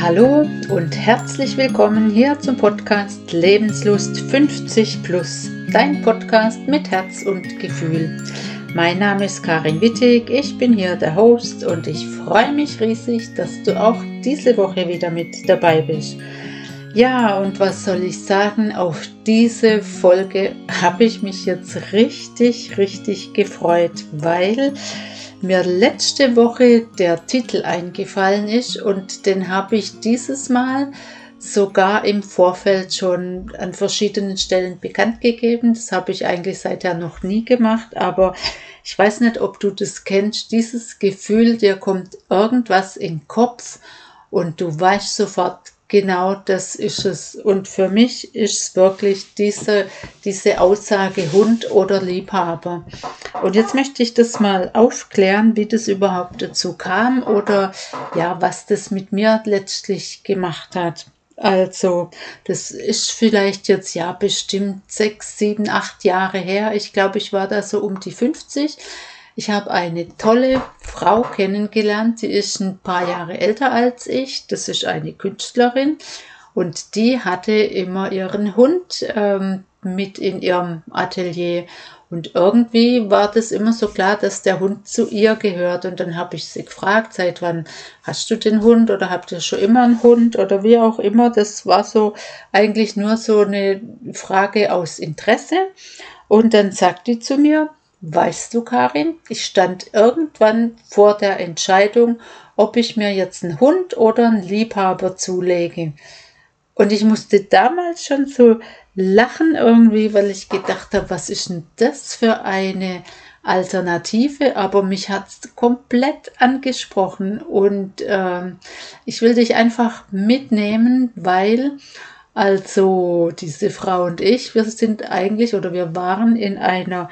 Hallo und herzlich willkommen hier zum Podcast Lebenslust 50 Plus, dein Podcast mit Herz und Gefühl. Mein Name ist Karin Wittig, ich bin hier der Host und ich freue mich riesig, dass du auch diese Woche wieder mit dabei bist. Ja, und was soll ich sagen, auf diese Folge habe ich mich jetzt richtig, richtig gefreut, weil mir letzte Woche der Titel eingefallen ist und den habe ich dieses Mal sogar im Vorfeld schon an verschiedenen Stellen bekannt gegeben. Das habe ich eigentlich seither noch nie gemacht, aber ich weiß nicht, ob du das kennst, dieses Gefühl, dir kommt irgendwas in den Kopf und du weißt sofort, Genau das ist es. Und für mich ist es wirklich diese, diese Aussage Hund oder Liebhaber. Und jetzt möchte ich das mal aufklären, wie das überhaupt dazu kam oder ja, was das mit mir letztlich gemacht hat. Also, das ist vielleicht jetzt ja bestimmt sechs, sieben, acht Jahre her. Ich glaube, ich war da so um die 50. Ich habe eine tolle Frau kennengelernt, die ist ein paar Jahre älter als ich. Das ist eine Künstlerin und die hatte immer ihren Hund ähm, mit in ihrem Atelier. Und irgendwie war das immer so klar, dass der Hund zu ihr gehört. Und dann habe ich sie gefragt, seit wann hast du den Hund oder habt ihr schon immer einen Hund oder wie auch immer. Das war so eigentlich nur so eine Frage aus Interesse. Und dann sagt die zu mir, Weißt du, Karin, ich stand irgendwann vor der Entscheidung, ob ich mir jetzt einen Hund oder einen Liebhaber zulege. Und ich musste damals schon so lachen irgendwie, weil ich gedacht habe, was ist denn das für eine Alternative? Aber mich hat es komplett angesprochen und äh, ich will dich einfach mitnehmen, weil also diese Frau und ich, wir sind eigentlich oder wir waren in einer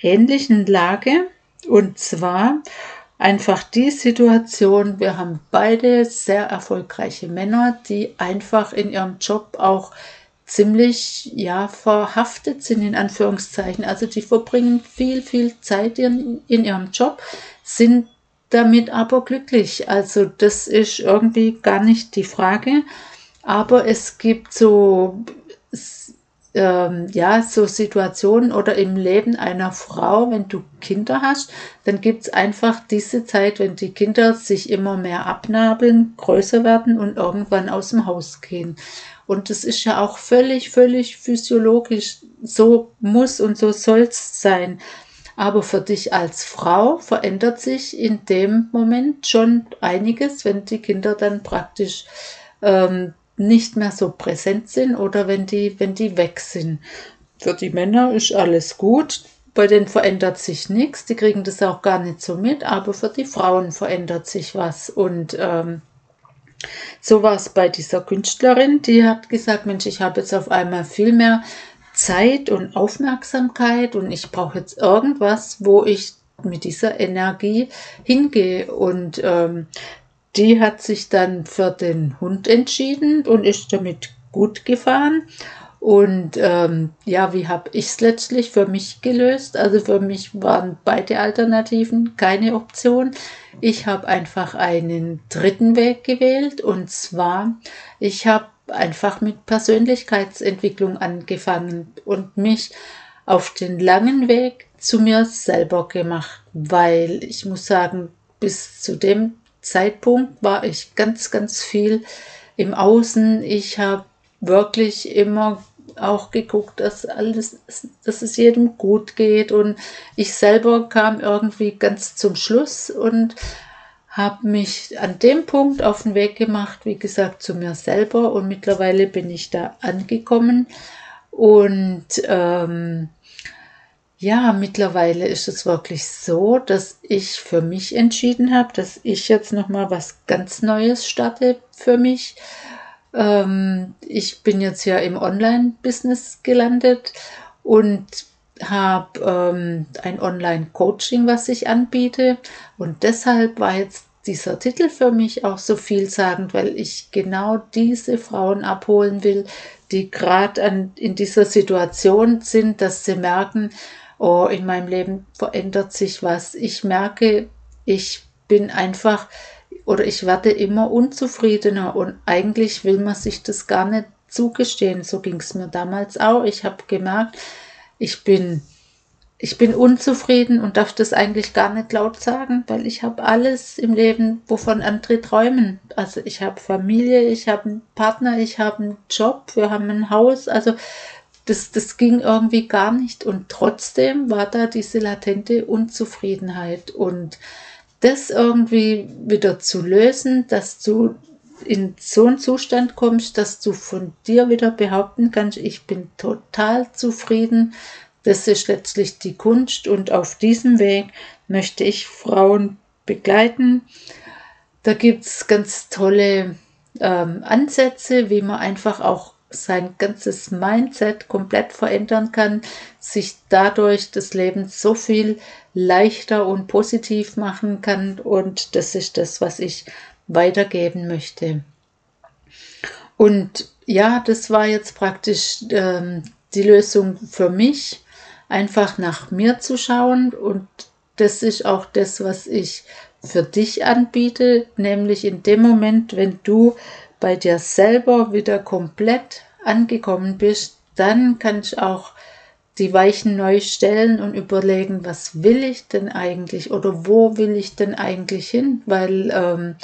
ähnlichen Lage. Und zwar einfach die Situation, wir haben beide sehr erfolgreiche Männer, die einfach in ihrem Job auch ziemlich ja verhaftet sind in Anführungszeichen. Also die verbringen viel, viel Zeit in, in ihrem Job, sind damit aber glücklich. Also das ist irgendwie gar nicht die Frage. Aber es gibt so ähm, ja, so Situationen oder im Leben einer Frau, wenn du Kinder hast, dann gibt's einfach diese Zeit, wenn die Kinder sich immer mehr abnabeln, größer werden und irgendwann aus dem Haus gehen. Und das ist ja auch völlig, völlig physiologisch. So muss und so soll's sein. Aber für dich als Frau verändert sich in dem Moment schon einiges, wenn die Kinder dann praktisch ähm, nicht mehr so präsent sind oder wenn die, wenn die weg sind. Für die Männer ist alles gut, bei denen verändert sich nichts, die kriegen das auch gar nicht so mit, aber für die Frauen verändert sich was. Und ähm, so war es bei dieser Künstlerin, die hat gesagt, Mensch, ich habe jetzt auf einmal viel mehr Zeit und Aufmerksamkeit und ich brauche jetzt irgendwas, wo ich mit dieser Energie hingehe. Und ähm, die hat sich dann für den Hund entschieden und ist damit gut gefahren. Und ähm, ja, wie habe ich es letztlich für mich gelöst? Also für mich waren beide Alternativen keine Option. Ich habe einfach einen dritten Weg gewählt und zwar, ich habe einfach mit Persönlichkeitsentwicklung angefangen und mich auf den langen Weg zu mir selber gemacht, weil ich muss sagen, bis zu dem Zeitpunkt war ich ganz, ganz viel im Außen. Ich habe wirklich immer auch geguckt, dass alles, dass es jedem gut geht. Und ich selber kam irgendwie ganz zum Schluss und habe mich an dem Punkt auf den Weg gemacht, wie gesagt, zu mir selber. Und mittlerweile bin ich da angekommen. Und ähm, ja, mittlerweile ist es wirklich so, dass ich für mich entschieden habe, dass ich jetzt noch mal was ganz Neues starte für mich. Ähm, ich bin jetzt ja im Online-Business gelandet und habe ähm, ein Online-Coaching, was ich anbiete. Und deshalb war jetzt dieser Titel für mich auch so vielsagend, weil ich genau diese Frauen abholen will, die gerade in dieser Situation sind, dass sie merken, oh, in meinem Leben verändert sich was. Ich merke, ich bin einfach oder ich werde immer unzufriedener und eigentlich will man sich das gar nicht zugestehen. So ging es mir damals auch. Ich habe gemerkt, ich bin ich bin unzufrieden und darf das eigentlich gar nicht laut sagen, weil ich habe alles im Leben, wovon andere träumen. Also ich habe Familie, ich habe einen Partner, ich habe einen Job, wir haben ein Haus. Also das, das ging irgendwie gar nicht. Und trotzdem war da diese latente Unzufriedenheit. Und das irgendwie wieder zu lösen, dass du in so einen Zustand kommst, dass du von dir wieder behaupten kannst, ich bin total zufrieden, das ist letztlich die Kunst und auf diesem Weg möchte ich Frauen begleiten. Da gibt es ganz tolle ähm, Ansätze, wie man einfach auch sein ganzes Mindset komplett verändern kann, sich dadurch das Leben so viel leichter und positiv machen kann. Und das ist das, was ich weitergeben möchte. Und ja, das war jetzt praktisch ähm, die Lösung für mich einfach nach mir zu schauen und das ist auch das, was ich für dich anbiete, nämlich in dem Moment, wenn du bei dir selber wieder komplett angekommen bist, dann kannst du auch die Weichen neu stellen und überlegen, was will ich denn eigentlich oder wo will ich denn eigentlich hin, weil ähm,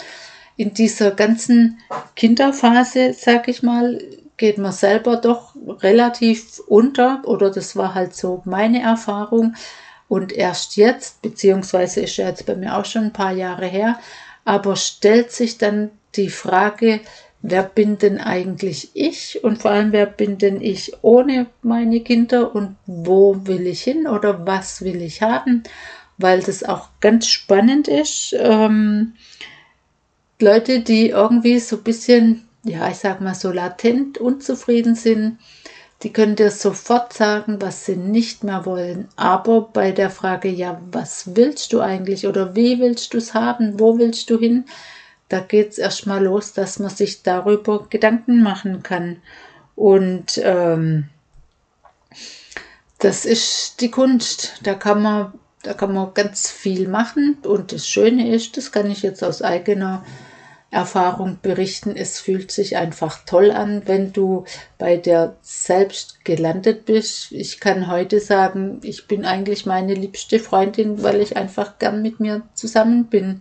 in dieser ganzen Kinderphase, sag ich mal, geht man selber doch relativ unter oder das war halt so meine Erfahrung. Und erst jetzt, beziehungsweise ist ja jetzt bei mir auch schon ein paar Jahre her, aber stellt sich dann die Frage, wer bin denn eigentlich ich und vor allem, wer bin denn ich ohne meine Kinder und wo will ich hin oder was will ich haben, weil das auch ganz spannend ist. Ähm, Leute, die irgendwie so ein bisschen ja, ich sag mal so latent unzufrieden sind, die können dir sofort sagen, was sie nicht mehr wollen. Aber bei der Frage, ja, was willst du eigentlich oder wie willst du es haben, wo willst du hin, da geht es erstmal los, dass man sich darüber Gedanken machen kann. Und ähm, das ist die Kunst. Da kann man, da kann man ganz viel machen. Und das Schöne ist, das kann ich jetzt aus eigener Erfahrung berichten. Es fühlt sich einfach toll an, wenn du bei dir selbst gelandet bist. Ich kann heute sagen, ich bin eigentlich meine liebste Freundin, weil ich einfach gern mit mir zusammen bin.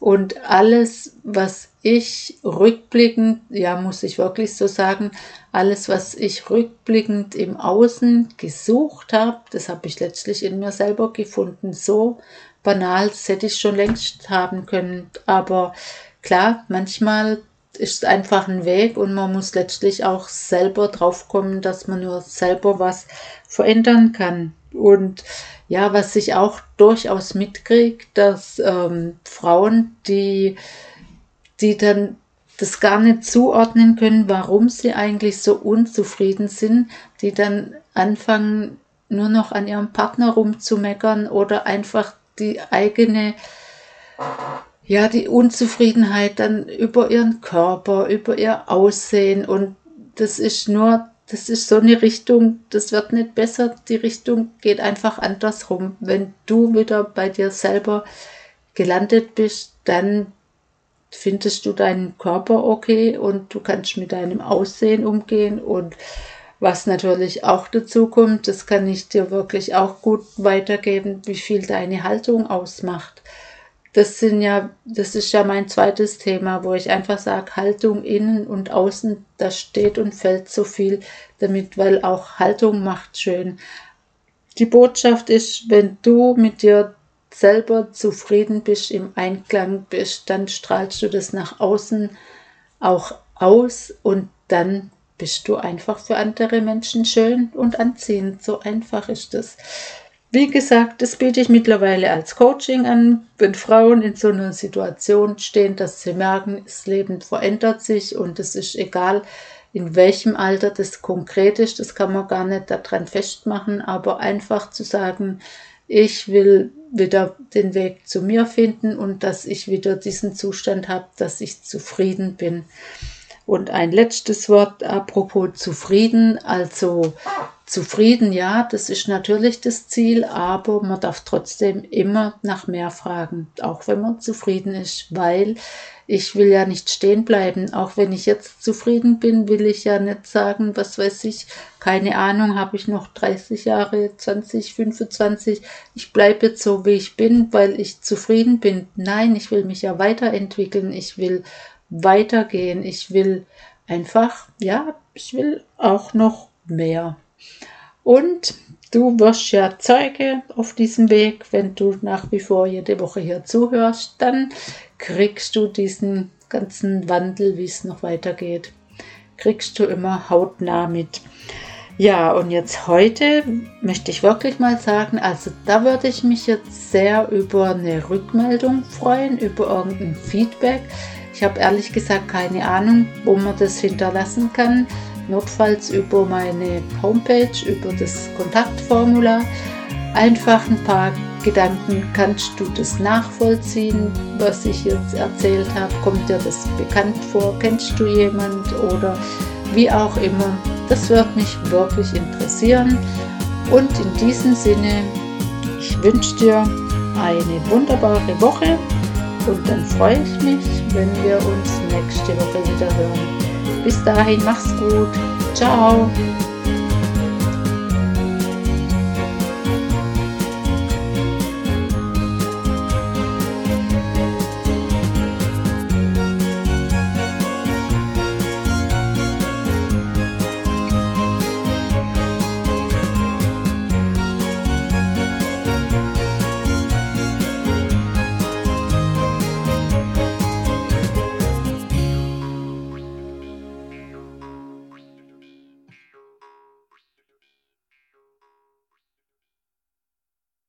Und alles, was ich rückblickend, ja, muss ich wirklich so sagen, alles, was ich rückblickend im Außen gesucht habe, das habe ich letztlich in mir selber gefunden. So banal, das hätte ich schon längst haben können. Aber klar, manchmal ist es einfach ein Weg und man muss letztlich auch selber drauf kommen, dass man nur selber was verändern kann. Und ja, was ich auch durchaus mitkriege, dass ähm, Frauen, die, die dann das gar nicht zuordnen können, warum sie eigentlich so unzufrieden sind, die dann anfangen, nur noch an ihrem Partner rumzumeckern oder einfach die eigene ja, die Unzufriedenheit dann über ihren Körper, über ihr Aussehen. Und das ist nur, das ist so eine Richtung, das wird nicht besser, die Richtung geht einfach andersrum. Wenn du wieder bei dir selber gelandet bist, dann findest du deinen Körper okay und du kannst mit deinem Aussehen umgehen. Und was natürlich auch dazu kommt, das kann ich dir wirklich auch gut weitergeben, wie viel deine Haltung ausmacht das sind ja, das ist ja mein zweites Thema, wo ich einfach sage, Haltung innen und außen, da steht und fällt so viel damit, weil auch Haltung macht schön. Die Botschaft ist, wenn du mit dir selber zufrieden bist, im Einklang bist, dann strahlst du das nach außen auch aus und dann bist du einfach für andere Menschen schön und anziehend. So einfach ist es. Wie gesagt, das biete ich mittlerweile als Coaching an, wenn Frauen in so einer Situation stehen, dass sie merken, das Leben verändert sich und es ist egal, in welchem Alter das konkret ist, das kann man gar nicht daran festmachen, aber einfach zu sagen, ich will wieder den Weg zu mir finden und dass ich wieder diesen Zustand habe, dass ich zufrieden bin. Und ein letztes Wort apropos zufrieden. Also zufrieden, ja, das ist natürlich das Ziel, aber man darf trotzdem immer nach mehr fragen, auch wenn man zufrieden ist, weil ich will ja nicht stehen bleiben. Auch wenn ich jetzt zufrieden bin, will ich ja nicht sagen, was weiß ich, keine Ahnung, habe ich noch 30 Jahre, 20, 25. Ich bleibe jetzt so, wie ich bin, weil ich zufrieden bin. Nein, ich will mich ja weiterentwickeln. Ich will weitergehen. Ich will einfach, ja, ich will auch noch mehr. Und du wirst ja Zeuge auf diesem Weg, wenn du nach wie vor jede Woche hier zuhörst, dann kriegst du diesen ganzen Wandel, wie es noch weitergeht, kriegst du immer hautnah mit. Ja, und jetzt heute möchte ich wirklich mal sagen, also da würde ich mich jetzt sehr über eine Rückmeldung freuen, über irgendein Feedback. Ich habe ehrlich gesagt keine Ahnung, wo man das hinterlassen kann. Notfalls über meine Homepage, über das Kontaktformular. Einfach ein paar Gedanken, kannst du das nachvollziehen, was ich jetzt erzählt habe? Kommt dir das bekannt vor? Kennst du jemand oder wie auch immer? Das würde mich wirklich interessieren. Und in diesem Sinne, ich wünsche dir eine wunderbare Woche und dann freue ich mich, wenn wir uns nächste Woche wieder hören. Bis dahin, mach's gut. Ciao.